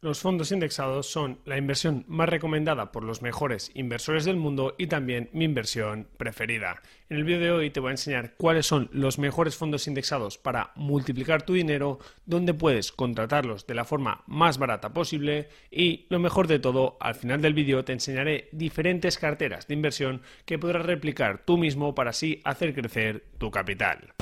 Los fondos indexados son la inversión más recomendada por los mejores inversores del mundo y también mi inversión preferida. En el vídeo de hoy te voy a enseñar cuáles son los mejores fondos indexados para multiplicar tu dinero, dónde puedes contratarlos de la forma más barata posible y lo mejor de todo, al final del vídeo te enseñaré diferentes carteras de inversión que podrás replicar tú mismo para así hacer crecer tu capital.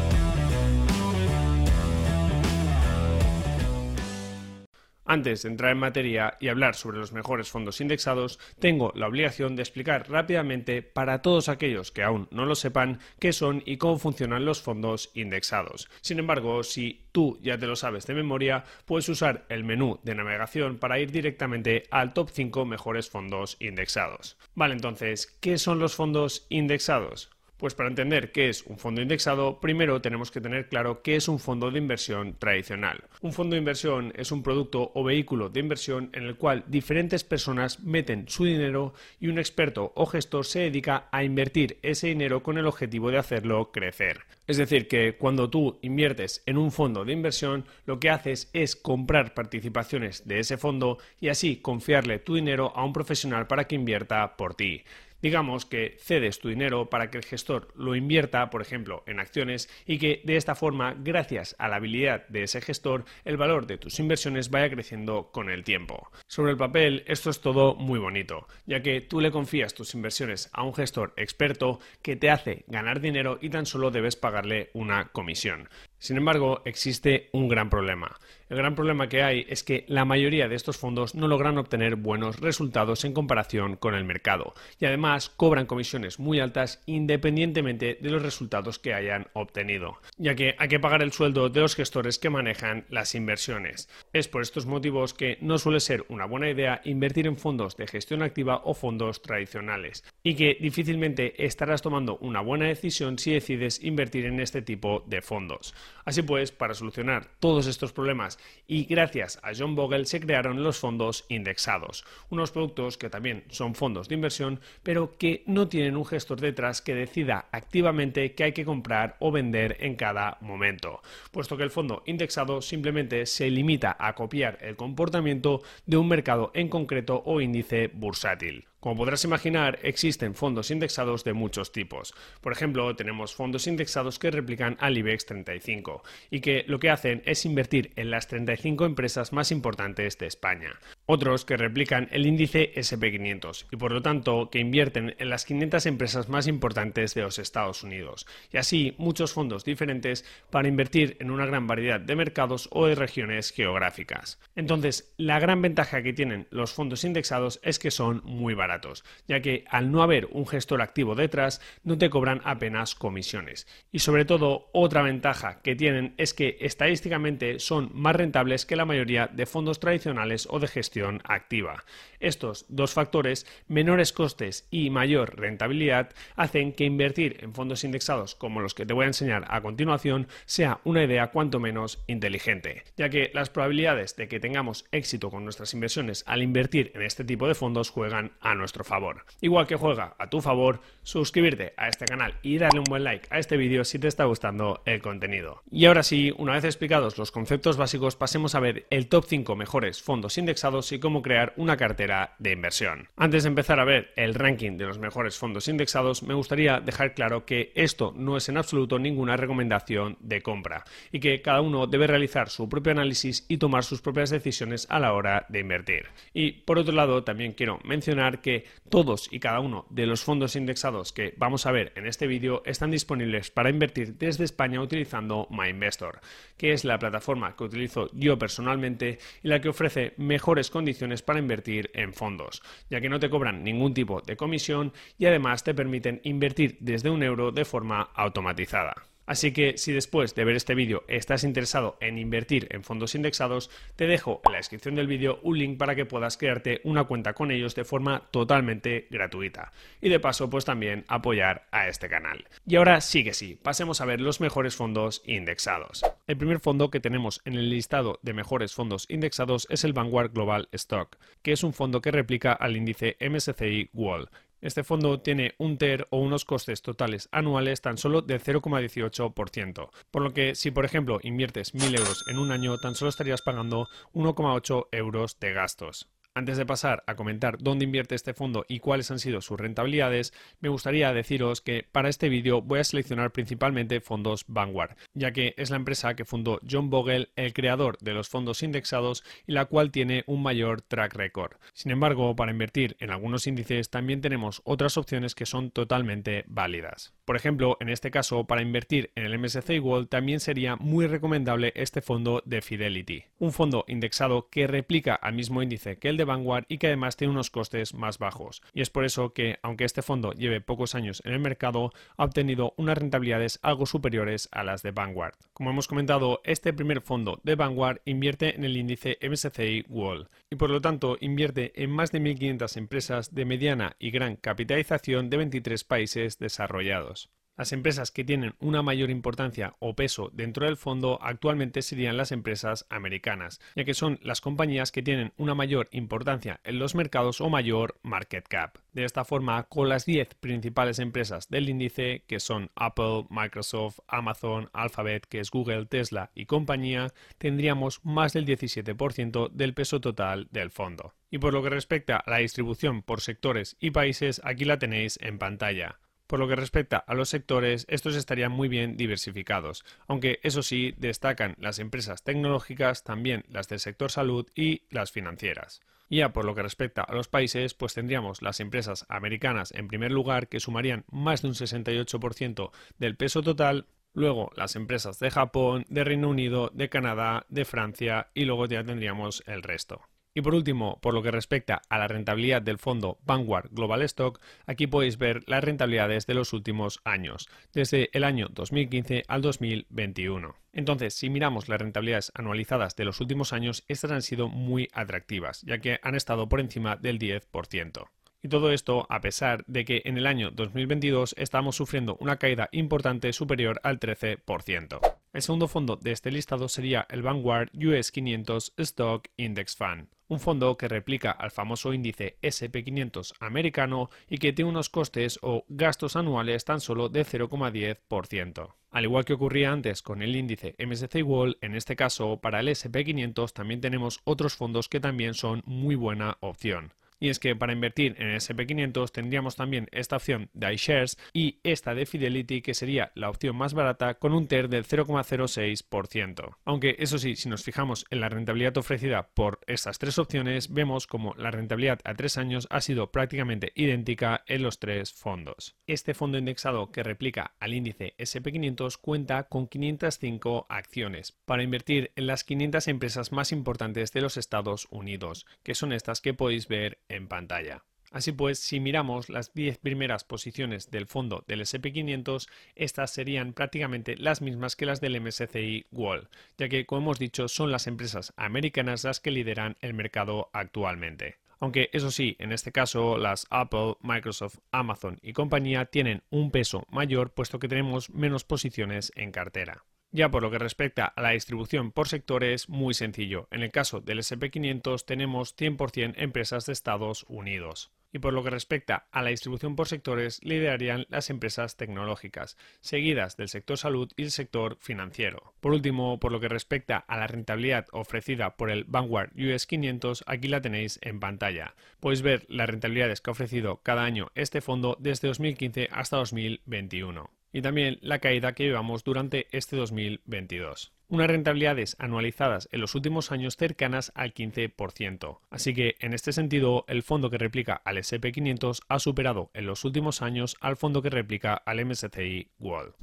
Antes de entrar en materia y hablar sobre los mejores fondos indexados, tengo la obligación de explicar rápidamente para todos aquellos que aún no lo sepan qué son y cómo funcionan los fondos indexados. Sin embargo, si tú ya te lo sabes de memoria, puedes usar el menú de navegación para ir directamente al top 5 mejores fondos indexados. Vale, entonces, ¿qué son los fondos indexados? Pues para entender qué es un fondo indexado, primero tenemos que tener claro qué es un fondo de inversión tradicional. Un fondo de inversión es un producto o vehículo de inversión en el cual diferentes personas meten su dinero y un experto o gestor se dedica a invertir ese dinero con el objetivo de hacerlo crecer. Es decir, que cuando tú inviertes en un fondo de inversión, lo que haces es comprar participaciones de ese fondo y así confiarle tu dinero a un profesional para que invierta por ti. Digamos que cedes tu dinero para que el gestor lo invierta, por ejemplo, en acciones y que de esta forma, gracias a la habilidad de ese gestor, el valor de tus inversiones vaya creciendo con el tiempo. Sobre el papel, esto es todo muy bonito, ya que tú le confías tus inversiones a un gestor experto que te hace ganar dinero y tan solo debes pagarle una comisión. Sin embargo, existe un gran problema. El gran problema que hay es que la mayoría de estos fondos no logran obtener buenos resultados en comparación con el mercado y además cobran comisiones muy altas independientemente de los resultados que hayan obtenido, ya que hay que pagar el sueldo de los gestores que manejan las inversiones. Es por estos motivos que no suele ser una buena idea invertir en fondos de gestión activa o fondos tradicionales y que difícilmente estarás tomando una buena decisión si decides invertir en este tipo de fondos. Así pues, para solucionar todos estos problemas y gracias a John Bogle se crearon los fondos indexados, unos productos que también son fondos de inversión, pero que no tienen un gestor detrás que decida activamente qué hay que comprar o vender en cada momento, puesto que el fondo indexado simplemente se limita a copiar el comportamiento de un mercado en concreto o índice bursátil. Como podrás imaginar, existen fondos indexados de muchos tipos. Por ejemplo, tenemos fondos indexados que replican al IBEX 35 y que lo que hacen es invertir en las 35 empresas más importantes de España. Otros que replican el índice SP500 y por lo tanto que invierten en las 500 empresas más importantes de los Estados Unidos. Y así muchos fondos diferentes para invertir en una gran variedad de mercados o de regiones geográficas. Entonces, la gran ventaja que tienen los fondos indexados es que son muy baratos ya que al no haber un gestor activo detrás, no te cobran apenas comisiones. Y sobre todo, otra ventaja que tienen es que estadísticamente son más rentables que la mayoría de fondos tradicionales o de gestión activa. Estos dos factores, menores costes y mayor rentabilidad, hacen que invertir en fondos indexados como los que te voy a enseñar a continuación sea una idea cuanto menos inteligente, ya que las probabilidades de que tengamos éxito con nuestras inversiones al invertir en este tipo de fondos juegan a nuestro favor. Igual que juega a tu favor, suscribirte a este canal y darle un buen like a este vídeo si te está gustando el contenido. Y ahora sí, una vez explicados los conceptos básicos, pasemos a ver el top 5 mejores fondos indexados y cómo crear una cartera de inversión. Antes de empezar a ver el ranking de los mejores fondos indexados, me gustaría dejar claro que esto no es en absoluto ninguna recomendación de compra y que cada uno debe realizar su propio análisis y tomar sus propias decisiones a la hora de invertir. Y por otro lado, también quiero mencionar que todos y cada uno de los fondos indexados que vamos a ver en este vídeo están disponibles para invertir desde España utilizando MyInvestor, que es la plataforma que utilizo yo personalmente y la que ofrece mejores condiciones para invertir en fondos, ya que no te cobran ningún tipo de comisión y además te permiten invertir desde un euro de forma automatizada. Así que si después de ver este vídeo estás interesado en invertir en fondos indexados, te dejo en la descripción del vídeo un link para que puedas crearte una cuenta con ellos de forma totalmente gratuita. Y de paso, pues también apoyar a este canal. Y ahora sí que sí, pasemos a ver los mejores fondos indexados. El primer fondo que tenemos en el listado de mejores fondos indexados es el Vanguard Global Stock, que es un fondo que replica al índice MSCI World Este fondo tiene un TER o unos costes totales anuales tan solo del 0,18%, por lo que si por ejemplo inviertes 1.000 euros en un año tan solo estarías pagando 1,8 euros de gastos. Antes de pasar a comentar dónde invierte este fondo y cuáles han sido sus rentabilidades, me gustaría deciros que para este vídeo voy a seleccionar principalmente fondos Vanguard, ya que es la empresa que fundó John Bogle, el creador de los fondos indexados y la cual tiene un mayor track record. Sin embargo, para invertir en algunos índices también tenemos otras opciones que son totalmente válidas. Por ejemplo, en este caso, para invertir en el MSCI World también sería muy recomendable este fondo de Fidelity, un fondo indexado que replica al mismo índice que el de Vanguard y que además tiene unos costes más bajos. Y es por eso que, aunque este fondo lleve pocos años en el mercado, ha obtenido unas rentabilidades algo superiores a las de Vanguard. Como hemos comentado, este primer fondo de Vanguard invierte en el índice MSCI World y por lo tanto invierte en más de 1.500 empresas de mediana y gran capitalización de 23 países desarrollados. Las empresas que tienen una mayor importancia o peso dentro del fondo actualmente serían las empresas americanas, ya que son las compañías que tienen una mayor importancia en los mercados o mayor market cap. De esta forma, con las 10 principales empresas del índice, que son Apple, Microsoft, Amazon, Alphabet, que es Google, Tesla y compañía, tendríamos más del 17% del peso total del fondo. Y por lo que respecta a la distribución por sectores y países, aquí la tenéis en pantalla. Por lo que respecta a los sectores, estos estarían muy bien diversificados, aunque eso sí destacan las empresas tecnológicas, también las del sector salud y las financieras. Ya por lo que respecta a los países, pues tendríamos las empresas americanas en primer lugar que sumarían más de un 68% del peso total, luego las empresas de Japón, de Reino Unido, de Canadá, de Francia y luego ya tendríamos el resto. Y por último, por lo que respecta a la rentabilidad del fondo Vanguard Global Stock, aquí podéis ver las rentabilidades de los últimos años, desde el año 2015 al 2021. Entonces, si miramos las rentabilidades anualizadas de los últimos años, estas han sido muy atractivas, ya que han estado por encima del 10%. Y todo esto a pesar de que en el año 2022 estamos sufriendo una caída importante superior al 13%. El segundo fondo de este listado sería el Vanguard US 500 Stock Index Fund un fondo que replica al famoso índice SP500 americano y que tiene unos costes o gastos anuales tan solo de 0,10%. Al igual que ocurría antes con el índice MSCI World, en este caso para el SP500 también tenemos otros fondos que también son muy buena opción. Y es que para invertir en el SP500 tendríamos también esta opción de iShares y esta de Fidelity que sería la opción más barata con un TER del 0,06%. Aunque eso sí, si nos fijamos en la rentabilidad ofrecida por estas tres opciones, vemos como la rentabilidad a tres años ha sido prácticamente idéntica en los tres fondos. Este fondo indexado que replica al índice SP500 cuenta con 505 acciones para invertir en las 500 empresas más importantes de los Estados Unidos, que son estas que podéis ver en pantalla. Así pues, si miramos las 10 primeras posiciones del fondo del SP500, estas serían prácticamente las mismas que las del MSCI World, ya que, como hemos dicho, son las empresas americanas las que lideran el mercado actualmente. Aunque eso sí, en este caso las Apple, Microsoft, Amazon y compañía tienen un peso mayor puesto que tenemos menos posiciones en cartera. Ya por lo que respecta a la distribución por sectores, muy sencillo. En el caso del SP500 tenemos 100% empresas de Estados Unidos. Y por lo que respecta a la distribución por sectores, liderarían las empresas tecnológicas, seguidas del sector salud y el sector financiero. Por último, por lo que respecta a la rentabilidad ofrecida por el Vanguard US 500, aquí la tenéis en pantalla. Podéis ver las rentabilidades que ha ofrecido cada año este fondo desde 2015 hasta 2021 y también la caída que llevamos durante este 2022. Unas rentabilidades anualizadas en los últimos años cercanas al 15%. Así que en este sentido, el fondo que replica al SP500 ha superado en los últimos años al fondo que replica al MSCI World.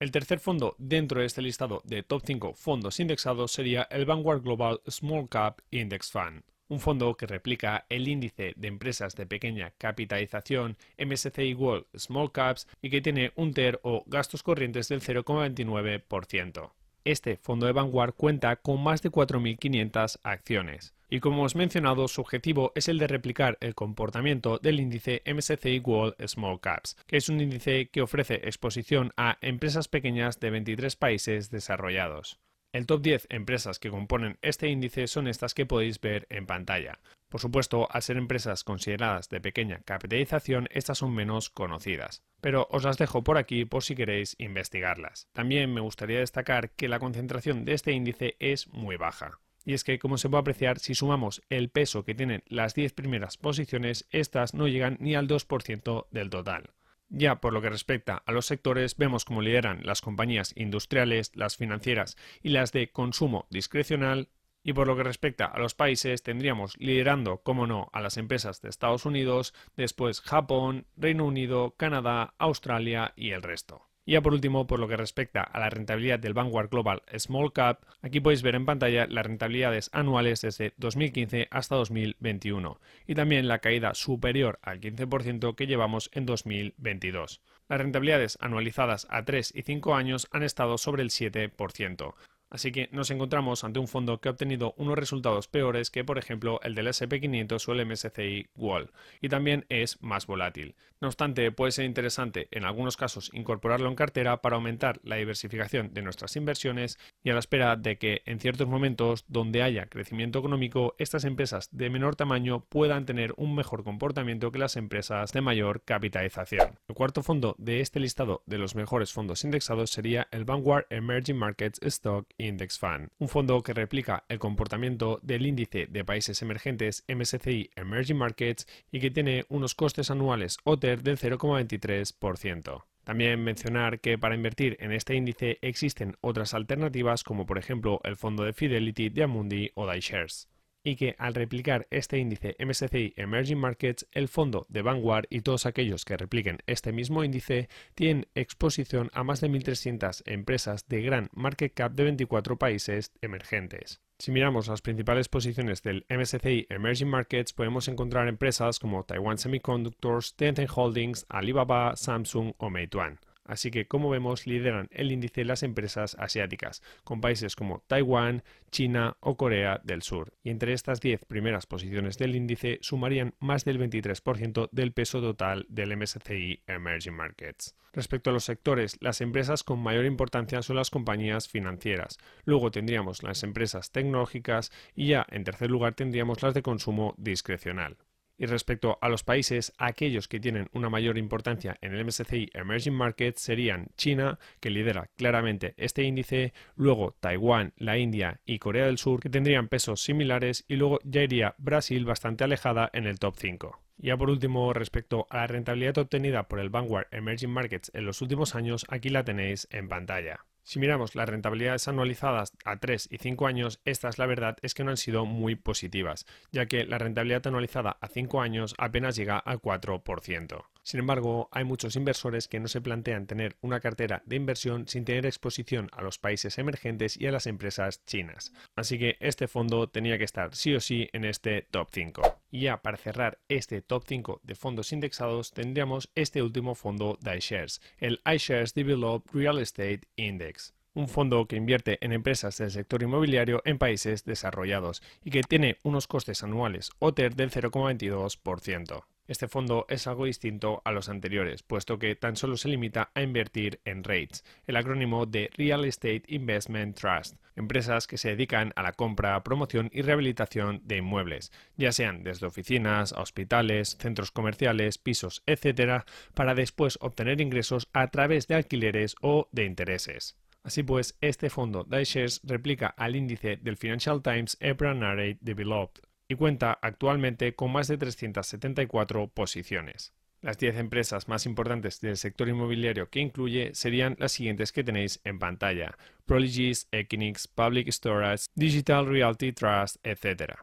El tercer fondo dentro de este listado de top 5 fondos indexados sería el Vanguard Global Small Cap Index Fund un fondo que replica el índice de empresas de pequeña capitalización MSCI World Small Caps y que tiene un TER o gastos corrientes del 0,29%. Este fondo de Vanguard cuenta con más de 4.500 acciones y como hemos mencionado su objetivo es el de replicar el comportamiento del índice MSCI World Small Caps, que es un índice que ofrece exposición a empresas pequeñas de 23 países desarrollados. El top 10 empresas que componen este índice son estas que podéis ver en pantalla. Por supuesto, al ser empresas consideradas de pequeña capitalización, estas son menos conocidas. Pero os las dejo por aquí por si queréis investigarlas. También me gustaría destacar que la concentración de este índice es muy baja. Y es que, como se puede apreciar, si sumamos el peso que tienen las 10 primeras posiciones, estas no llegan ni al 2% del total. Ya por lo que respecta a los sectores, vemos cómo lideran las compañías industriales, las financieras y las de consumo discrecional, y por lo que respecta a los países, tendríamos liderando, como no, a las empresas de Estados Unidos, después Japón, Reino Unido, Canadá, Australia y el resto. Y ya por último, por lo que respecta a la rentabilidad del Vanguard Global Small Cap, aquí podéis ver en pantalla las rentabilidades anuales desde 2015 hasta 2021 y también la caída superior al 15% que llevamos en 2022. Las rentabilidades anualizadas a 3 y 5 años han estado sobre el 7%. Así que nos encontramos ante un fondo que ha obtenido unos resultados peores que, por ejemplo, el del SP500 o el MSCI Wall, y también es más volátil. No obstante, puede ser interesante en algunos casos incorporarlo en cartera para aumentar la diversificación de nuestras inversiones y a la espera de que en ciertos momentos donde haya crecimiento económico, estas empresas de menor tamaño puedan tener un mejor comportamiento que las empresas de mayor capitalización. El cuarto fondo de este listado de los mejores fondos indexados sería el Vanguard Emerging Markets Stock Index Fund, un fondo que replica el comportamiento del índice de países emergentes MSCI Emerging Markets y que tiene unos costes anuales OTER del 0,23%. También mencionar que para invertir en este índice existen otras alternativas como por ejemplo el fondo de Fidelity de Amundi o iShares y que al replicar este índice MSCI Emerging Markets, el fondo de Vanguard y todos aquellos que repliquen este mismo índice tienen exposición a más de 1.300 empresas de gran market cap de 24 países emergentes. Si miramos las principales posiciones del MSCI Emerging Markets, podemos encontrar empresas como Taiwan Semiconductors, Tencent Holdings, Alibaba, Samsung o Meituan. Así que, como vemos, lideran el índice las empresas asiáticas, con países como Taiwán, China o Corea del Sur. Y entre estas 10 primeras posiciones del índice sumarían más del 23% del peso total del MSCI Emerging Markets. Respecto a los sectores, las empresas con mayor importancia son las compañías financieras. Luego tendríamos las empresas tecnológicas y ya en tercer lugar tendríamos las de consumo discrecional. Y respecto a los países, aquellos que tienen una mayor importancia en el MSCI Emerging Markets serían China, que lidera claramente este índice, luego Taiwán, la India y Corea del Sur, que tendrían pesos similares, y luego ya iría Brasil bastante alejada en el top 5. Ya por último, respecto a la rentabilidad obtenida por el Vanguard Emerging Markets en los últimos años, aquí la tenéis en pantalla. Si miramos las rentabilidades anualizadas a 3 y 5 años, estas la verdad es que no han sido muy positivas, ya que la rentabilidad anualizada a 5 años apenas llega al 4%. Sin embargo, hay muchos inversores que no se plantean tener una cartera de inversión sin tener exposición a los países emergentes y a las empresas chinas. Así que este fondo tenía que estar sí o sí en este top 5. Y ya para cerrar este top 5 de fondos indexados tendríamos este último fondo de iShares, el iShares Developed Real Estate Index un fondo que invierte en empresas del sector inmobiliario en países desarrollados y que tiene unos costes anuales OTER del 0,22%. Este fondo es algo distinto a los anteriores, puesto que tan solo se limita a invertir en REITs, el acrónimo de Real Estate Investment Trust, empresas que se dedican a la compra, promoción y rehabilitación de inmuebles, ya sean desde oficinas, hospitales, centros comerciales, pisos, etc., para después obtener ingresos a través de alquileres o de intereses. Así pues, este fondo de iShares replica al índice del Financial Times EPRA Narrate Developed, y cuenta actualmente con más de 374 posiciones. Las 10 empresas más importantes del sector inmobiliario que incluye serían las siguientes que tenéis en pantalla: Prologis, Equinix, Public Storage, Digital Realty Trust, etc.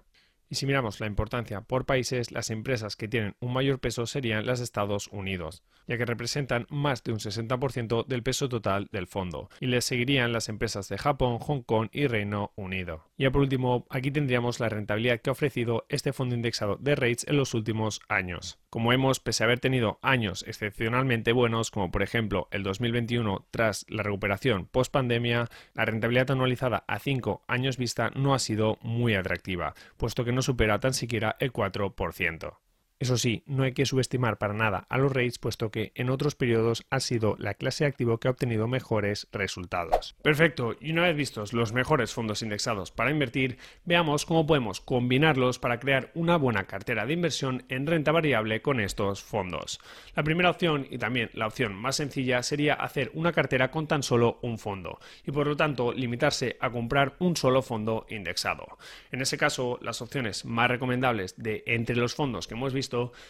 Y si miramos la importancia por países, las empresas que tienen un mayor peso serían las Estados Unidos, ya que representan más de un 60% del peso total del fondo, y les seguirían las empresas de Japón, Hong Kong y Reino Unido. Y por último, aquí tendríamos la rentabilidad que ha ofrecido este fondo indexado de rates en los últimos años. Como vemos, pese a haber tenido años excepcionalmente buenos, como por ejemplo el 2021 tras la recuperación post pandemia, la rentabilidad anualizada a 5 años vista no ha sido muy atractiva, puesto que no supera tan siquiera el 4%. Eso sí, no hay que subestimar para nada a los REITs, puesto que en otros periodos ha sido la clase de activo que ha obtenido mejores resultados. Perfecto, y una vez vistos los mejores fondos indexados para invertir, veamos cómo podemos combinarlos para crear una buena cartera de inversión en renta variable con estos fondos. La primera opción, y también la opción más sencilla, sería hacer una cartera con tan solo un fondo, y por lo tanto limitarse a comprar un solo fondo indexado. En ese caso, las opciones más recomendables de entre los fondos que hemos visto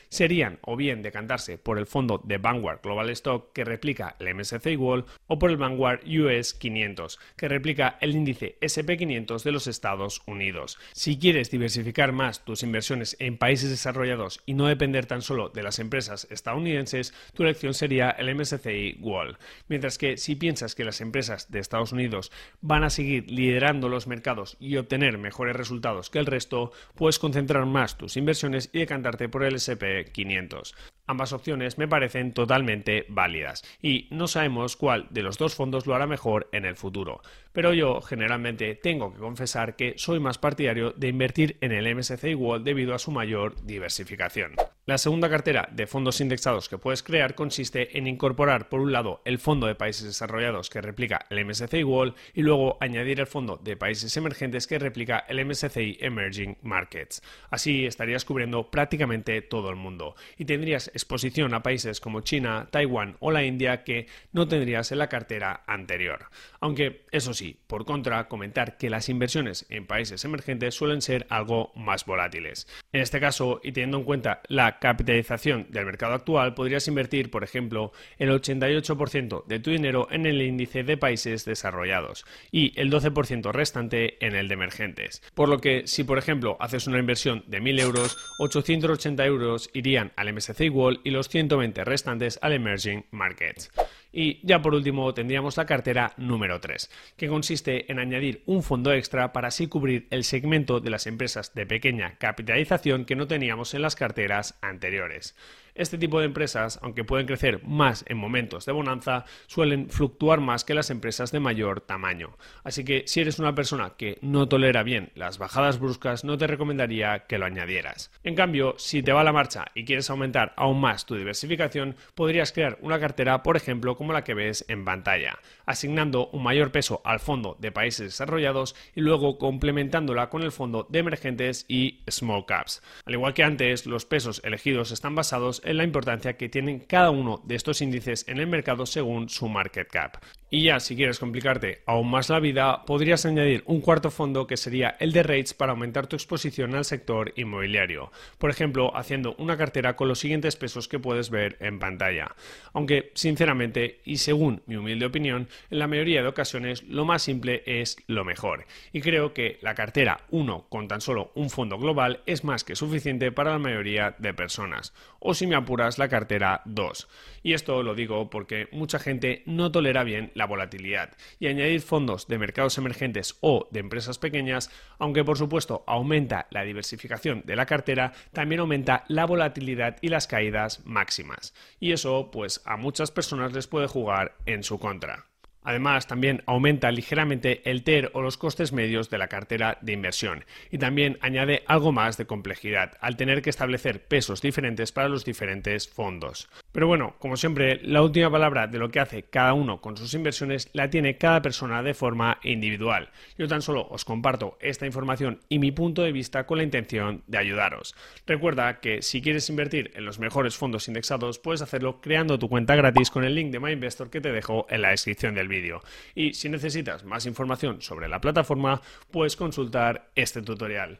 serían o bien decantarse por el fondo de Vanguard Global Stock que replica el MSCI World o por el Vanguard US 500 que replica el índice SP500 de los Estados Unidos. Si quieres diversificar más tus inversiones en países desarrollados y no depender tan solo de las empresas estadounidenses, tu elección sería el MSCI World. Mientras que si piensas que las empresas de Estados Unidos van a seguir liderando los mercados y obtener mejores resultados que el resto, puedes concentrar más tus inversiones y decantarte por el SP500. Ambas opciones me parecen totalmente válidas y no sabemos cuál de los dos fondos lo hará mejor en el futuro. Pero yo generalmente tengo que confesar que soy más partidario de invertir en el MSCI World debido a su mayor diversificación. La segunda cartera de fondos indexados que puedes crear consiste en incorporar por un lado el fondo de países desarrollados que replica el MSCI World y luego añadir el fondo de países emergentes que replica el MSCI Emerging Markets. Así estarías cubriendo prácticamente todo el mundo y tendrías exposición a países como China, Taiwán o la India que no tendrías en la cartera anterior. Aunque, eso sí, por contra, comentar que las inversiones en países emergentes suelen ser algo más volátiles. En este caso, y teniendo en cuenta la capitalización del mercado actual, podrías invertir, por ejemplo, el 88% de tu dinero en el índice de países desarrollados y el 12% restante en el de emergentes. Por lo que, si por ejemplo haces una inversión de 1.000 euros, 880 euros irían al MSCI World y los 120 restantes al Emerging Markets. Y ya por último tendríamos la cartera número 3, que consiste en añadir un fondo extra para así cubrir el segmento de las empresas de pequeña capitalización que no teníamos en las carteras anteriores. Este tipo de empresas, aunque pueden crecer más en momentos de bonanza, suelen fluctuar más que las empresas de mayor tamaño. Así que si eres una persona que no tolera bien las bajadas bruscas, no te recomendaría que lo añadieras. En cambio, si te va la marcha y quieres aumentar aún más tu diversificación, podrías crear una cartera, por ejemplo, como la que ves en pantalla, asignando un mayor peso al fondo de países desarrollados y luego complementándola con el fondo de emergentes y small caps. Al igual que antes, los pesos elegidos están basados en la importancia que tienen cada uno de estos índices en el mercado según su market cap. Y ya, si quieres complicarte aún más la vida, podrías añadir un cuarto fondo que sería el de rates para aumentar tu exposición al sector inmobiliario. Por ejemplo, haciendo una cartera con los siguientes pesos que puedes ver en pantalla. Aunque, sinceramente, y según mi humilde opinión, en la mayoría de ocasiones lo más simple es lo mejor. Y creo que la cartera 1 con tan solo un fondo global es más que suficiente para la mayoría de personas. O si me apuras, la cartera 2. Y esto lo digo porque mucha gente no tolera bien la volatilidad y añadir fondos de mercados emergentes o de empresas pequeñas, aunque por supuesto aumenta la diversificación de la cartera, también aumenta la volatilidad y las caídas máximas. Y eso pues a muchas personas les puede jugar en su contra. Además, también aumenta ligeramente el TER o los costes medios de la cartera de inversión y también añade algo más de complejidad al tener que establecer pesos diferentes para los diferentes fondos. Pero bueno, como siempre, la última palabra de lo que hace cada uno con sus inversiones la tiene cada persona de forma individual. Yo tan solo os comparto esta información y mi punto de vista con la intención de ayudaros. Recuerda que si quieres invertir en los mejores fondos indexados, puedes hacerlo creando tu cuenta gratis con el link de MyInvestor que te dejo en la descripción del vídeo. Y si necesitas más información sobre la plataforma, puedes consultar este tutorial.